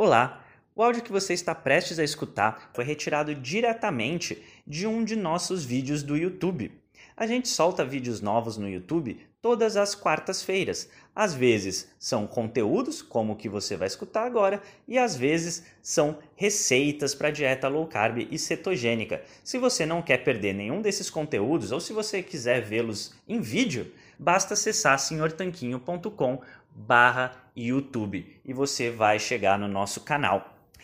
Olá! O áudio que você está prestes a escutar foi retirado diretamente de um de nossos vídeos do YouTube. A gente solta vídeos novos no YouTube todas as quartas-feiras. Às vezes são conteúdos, como o que você vai escutar agora, e às vezes são receitas para dieta low carb e cetogênica. Se você não quer perder nenhum desses conteúdos ou se você quiser vê-los em vídeo, basta acessar senhortanquinho.com barra YouTube e você vai chegar no nosso canal.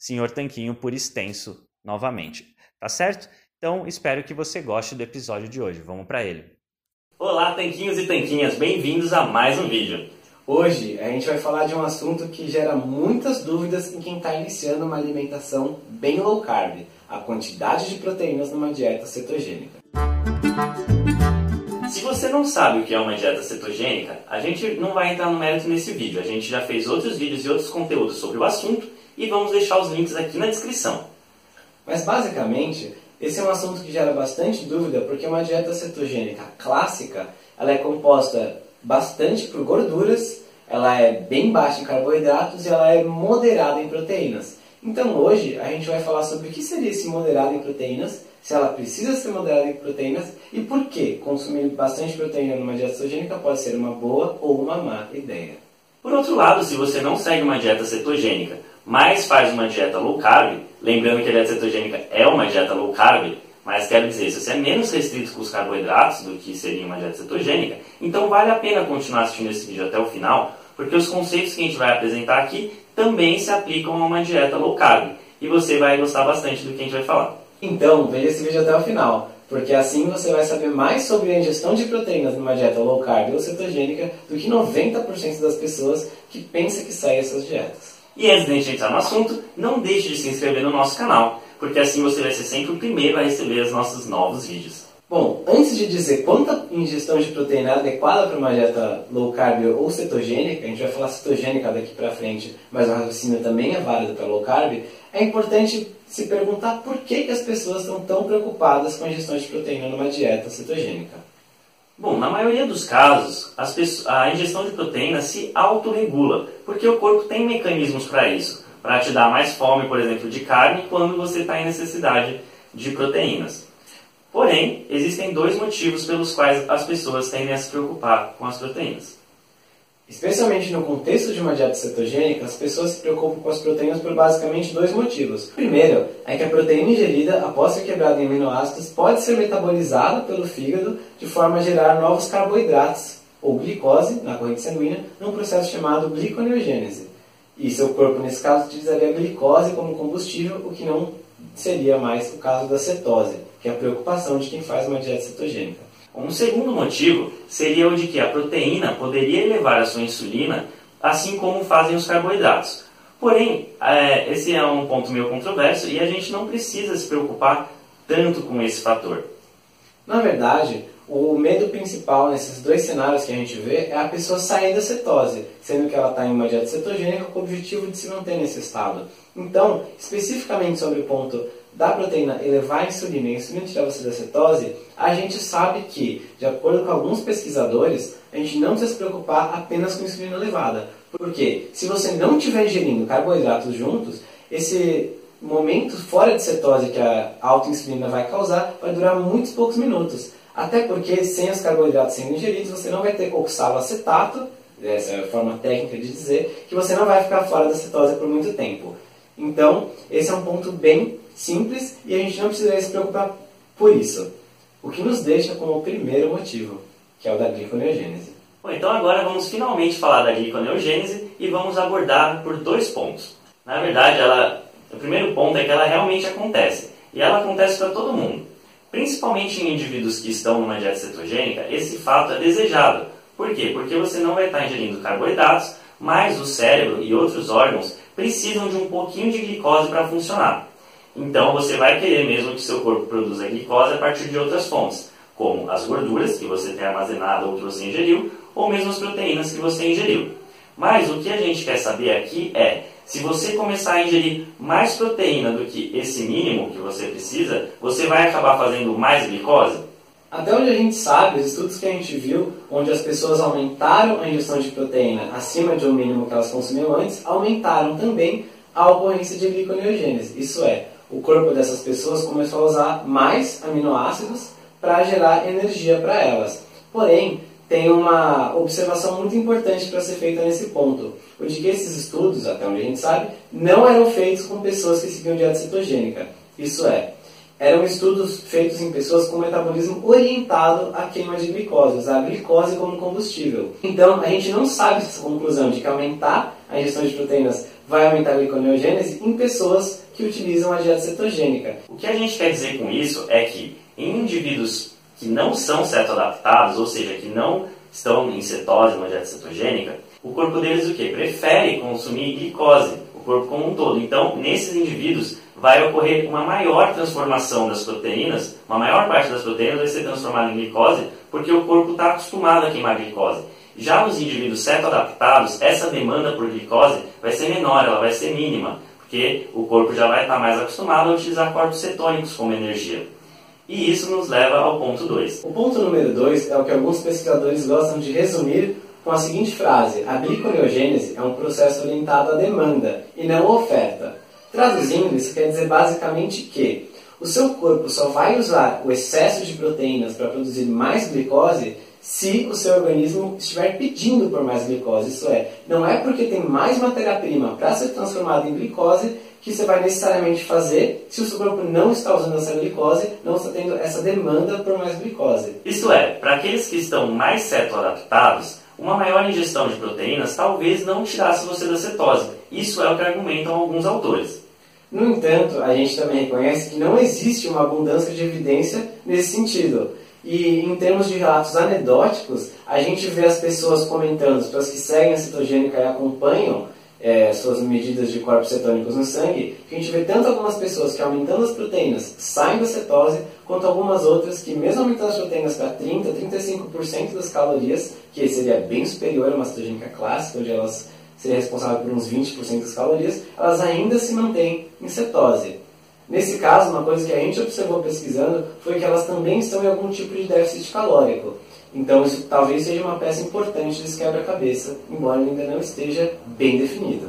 Senhor Tanquinho por extenso novamente. Tá certo? Então espero que você goste do episódio de hoje. Vamos para ele. Olá, tanquinhos e tanquinhas, bem-vindos a mais um vídeo. Hoje a gente vai falar de um assunto que gera muitas dúvidas em quem está iniciando uma alimentação bem low carb: a quantidade de proteínas numa dieta cetogênica. Se você não sabe o que é uma dieta cetogênica, a gente não vai entrar no mérito nesse vídeo. A gente já fez outros vídeos e outros conteúdos sobre o assunto e vamos deixar os links aqui na descrição. Mas basicamente, esse é um assunto que gera bastante dúvida porque uma dieta cetogênica clássica, ela é composta bastante por gorduras, ela é bem baixa em carboidratos e ela é moderada em proteínas. Então hoje a gente vai falar sobre o que seria esse moderado em proteínas, se ela precisa ser moderada em proteínas e por que consumir bastante proteína numa dieta cetogênica pode ser uma boa ou uma má ideia. Por outro lado, se você não segue uma dieta cetogênica, mas faz uma dieta low carb, lembrando que a dieta cetogênica é uma dieta low carb, mas quero dizer, se você é menos restrito com os carboidratos do que seria uma dieta cetogênica, então vale a pena continuar assistindo esse vídeo até o final, porque os conceitos que a gente vai apresentar aqui também se aplicam a uma dieta low carb, e você vai gostar bastante do que a gente vai falar. Então, veja esse vídeo até o final, porque assim você vai saber mais sobre a ingestão de proteínas numa dieta low carb ou cetogênica do que 90% das pessoas que pensam que saem essas dietas. E antes de gente entrar no assunto, não deixe de se inscrever no nosso canal, porque assim você vai ser sempre o primeiro a receber os nossos novos vídeos. Bom, antes de dizer quanta ingestão de proteína é adequada para uma dieta low carb ou cetogênica, a gente vai falar cetogênica daqui para frente, mas o raciocínio também é válido para low carb, é importante se perguntar por que, que as pessoas estão tão preocupadas com a ingestão de proteína numa dieta cetogênica. Bom, na maioria dos casos, pessoas, a ingestão de proteína se autorregula, porque o corpo tem mecanismos para isso, para te dar mais fome, por exemplo, de carne quando você está em necessidade de proteínas. Porém, existem dois motivos pelos quais as pessoas tendem a se preocupar com as proteínas. Especialmente no contexto de uma dieta cetogênica, as pessoas se preocupam com as proteínas por basicamente dois motivos. O primeiro é que a proteína ingerida, após ser quebrada em aminoácidos, pode ser metabolizada pelo fígado de forma a gerar novos carboidratos, ou glicose, na corrente sanguínea, num processo chamado gliconeogênese. E seu corpo, nesse caso, utilizaria a glicose como combustível, o que não seria mais o caso da cetose, que é a preocupação de quem faz uma dieta cetogênica. Um segundo motivo seria o de que a proteína poderia elevar a sua insulina, assim como fazem os carboidratos. Porém, é, esse é um ponto meio controverso e a gente não precisa se preocupar tanto com esse fator. Na verdade, o medo principal nesses dois cenários que a gente vê é a pessoa sair da cetose, sendo que ela está em uma dieta cetogênica com o objetivo de se manter nesse estado. Então, especificamente sobre o ponto da proteína elevar a insulina e a insulina tirar você da cetose, a gente sabe que, de acordo com alguns pesquisadores, a gente não precisa se preocupar apenas com insulina elevada. Porque se você não estiver ingerindo carboidratos juntos, esse momento fora de cetose que a alta insulina vai causar vai durar muitos poucos minutos. Até porque sem os carboidratos sendo ingeridos, você não vai ter oxaloacetato, essa é a forma técnica de dizer, que você não vai ficar fora da cetose por muito tempo. Então, esse é um ponto bem simples e a gente não precisa se preocupar por isso. o que nos deixa com o primeiro motivo, que é o da gliconeogênese. Bom, então agora vamos finalmente falar da gliconeogênese e vamos abordar por dois pontos. Na verdade, ela, o primeiro ponto é que ela realmente acontece, e ela acontece para todo mundo. Principalmente em indivíduos que estão numa dieta cetogênica, esse fato é desejado. Por quê? Porque você não vai estar ingerindo carboidratos, mas o cérebro e outros órgãos precisam de um pouquinho de glicose para funcionar. Então você vai querer mesmo que seu corpo produza glicose a partir de outras fontes, como as gorduras que você tem armazenado ou que você ingeriu, ou mesmo as proteínas que você ingeriu. Mas o que a gente quer saber aqui é se você começar a ingerir mais proteína do que esse mínimo que você precisa, você vai acabar fazendo mais glicose? Até onde a gente sabe, os estudos que a gente viu, onde as pessoas aumentaram a ingestão de proteína acima de um mínimo que elas consumiam antes, aumentaram também a ocorrência de gliconeogênese. Isso é, o corpo dessas pessoas começou a usar mais aminoácidos para gerar energia para elas. Porém, tem uma observação muito importante para ser feita nesse ponto, o de que esses estudos, até onde a gente sabe, não eram feitos com pessoas que seguiam dieta cetogênica. Isso é, eram estudos feitos em pessoas com metabolismo orientado à queima de glicose, usar a glicose como combustível. Então, a gente não sabe essa conclusão de que aumentar a ingestão de proteínas vai aumentar a gliconeogênese em pessoas que utilizam a dieta cetogênica. O que a gente quer dizer com isso é que em indivíduos que não são cetoadaptados, ou seja, que não estão em cetose, uma dieta cetogênica, o corpo deles o que? Prefere consumir glicose, o corpo como um todo. Então, nesses indivíduos vai ocorrer uma maior transformação das proteínas, uma maior parte das proteínas vai ser transformada em glicose, porque o corpo está acostumado a queimar glicose. Já nos indivíduos cetoadaptados, essa demanda por glicose vai ser menor, ela vai ser mínima, porque o corpo já vai estar tá mais acostumado a utilizar corpos cetônicos como energia. E isso nos leva ao ponto 2. O ponto número 2 é o que alguns pesquisadores gostam de resumir com a seguinte frase: a gliconeogênese é um processo orientado à demanda e não à oferta. Traduzindo, isso quer dizer basicamente que o seu corpo só vai usar o excesso de proteínas para produzir mais glicose se o seu organismo estiver pedindo por mais glicose. Isso é, não é porque tem mais matéria-prima para ser transformada em glicose que você vai necessariamente fazer se o seu corpo não está usando essa glicose, não está tendo essa demanda por mais glicose. Isto é, para aqueles que estão mais cetoadaptados, uma maior ingestão de proteínas talvez não tirasse você da cetose. Isso é o que argumentam alguns autores. No entanto, a gente também reconhece que não existe uma abundância de evidência nesse sentido. E em termos de relatos anedóticos, a gente vê as pessoas comentando, as pessoas que seguem a cetogênica e acompanham é, suas medidas de corpos cetônicos no sangue, que a gente vê tanto algumas pessoas que aumentando as proteínas saem da cetose, quanto algumas outras que mesmo aumentando as proteínas para 30, 35% das calorias, que seria bem superior a uma cetogênica clássica, onde elas seriam responsáveis por uns 20% das calorias, elas ainda se mantêm em cetose. Nesse caso, uma coisa que a gente observou pesquisando foi que elas também estão em algum tipo de déficit calórico. Então, isso talvez seja uma peça importante desse quebra-cabeça, embora ainda não esteja bem definido.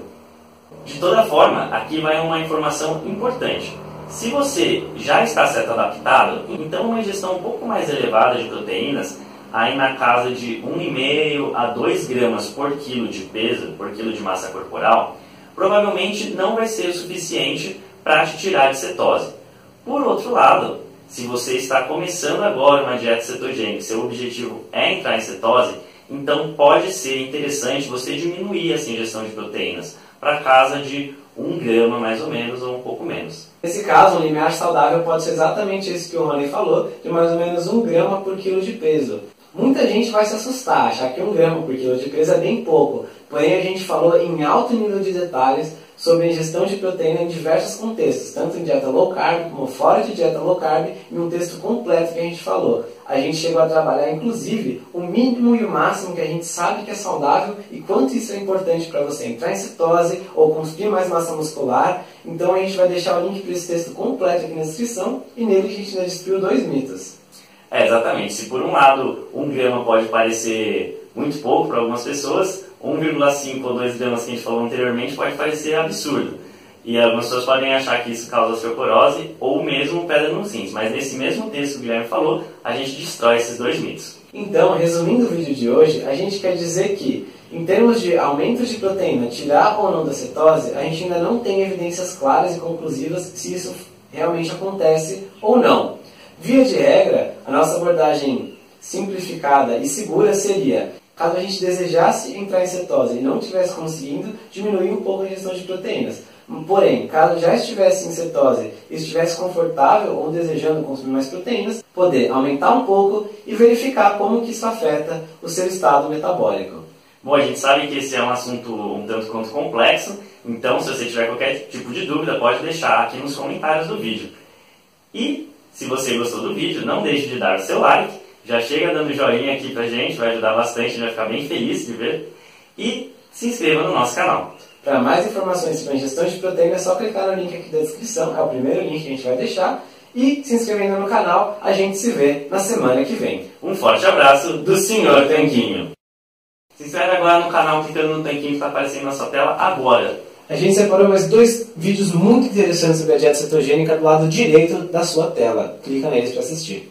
De toda forma, aqui vai uma informação importante. Se você já está certo adaptado, então uma ingestão um pouco mais elevada de proteínas, aí na casa de 1,5 a 2 gramas por quilo de peso, por quilo de massa corporal, provavelmente não vai ser o suficiente para te tirar de cetose. Por outro lado, se você está começando agora uma dieta cetogênica, seu objetivo é entrar em cetose, então pode ser interessante você diminuir essa ingestão de proteínas para casa de 1 grama mais ou menos ou um pouco menos. Nesse caso, um limiar saudável pode ser exatamente isso que o Rony falou, de mais ou menos 1 grama por quilo de peso. Muita gente vai se assustar, achar que 1 grama por quilo de peso é bem pouco, porém a gente falou em alto nível de detalhes sobre a ingestão de proteína em diversos contextos, tanto em dieta low carb como fora de dieta low carb, em um texto completo que a gente falou. A gente chegou a trabalhar, inclusive, o mínimo e o máximo que a gente sabe que é saudável e quanto isso é importante para você entrar em cetose ou construir mais massa muscular. Então a gente vai deixar o link para esse texto completo aqui na descrição e nele a gente ainda destruiu dois mitos. É, exatamente. Se por um lado um grama pode parecer muito pouco para algumas pessoas, 1,5 ou 2 gramas que a gente falou anteriormente pode parecer absurdo. E algumas pessoas podem achar que isso causa osteoporose ou mesmo pedra nos rins. Mas nesse mesmo texto que o Guilherme falou, a gente destrói esses dois mitos. Então, resumindo o vídeo de hoje, a gente quer dizer que, em termos de aumento de proteína, tirar ou não da cetose, a gente ainda não tem evidências claras e conclusivas se isso realmente acontece ou não. Via de regra, a nossa abordagem simplificada e segura seria caso a gente desejasse entrar em cetose e não estivesse conseguindo, diminuir um pouco a ingestão de proteínas. Porém, caso já estivesse em cetose e estivesse confortável ou desejando consumir mais proteínas, poder aumentar um pouco e verificar como que isso afeta o seu estado metabólico. Bom, a gente sabe que esse é um assunto um tanto quanto complexo, então se você tiver qualquer tipo de dúvida, pode deixar aqui nos comentários do vídeo. E se você gostou do vídeo, não deixe de dar o seu like, já chega dando joinha aqui pra gente, vai ajudar bastante, vai ficar bem feliz de ver. E se inscreva no nosso canal. Para mais informações sobre a ingestão de proteína, é só clicar no link aqui da descrição, é o primeiro link que a gente vai deixar. E se inscrevendo no canal, a gente se vê na semana que vem. Um forte abraço do Sr. Tanquinho. Se inscreve agora no canal clicando no tanquinho que está aparecendo na sua tela agora. A gente separou mais dois vídeos muito interessantes sobre a dieta cetogênica do lado direito da sua tela. Clica neles para assistir.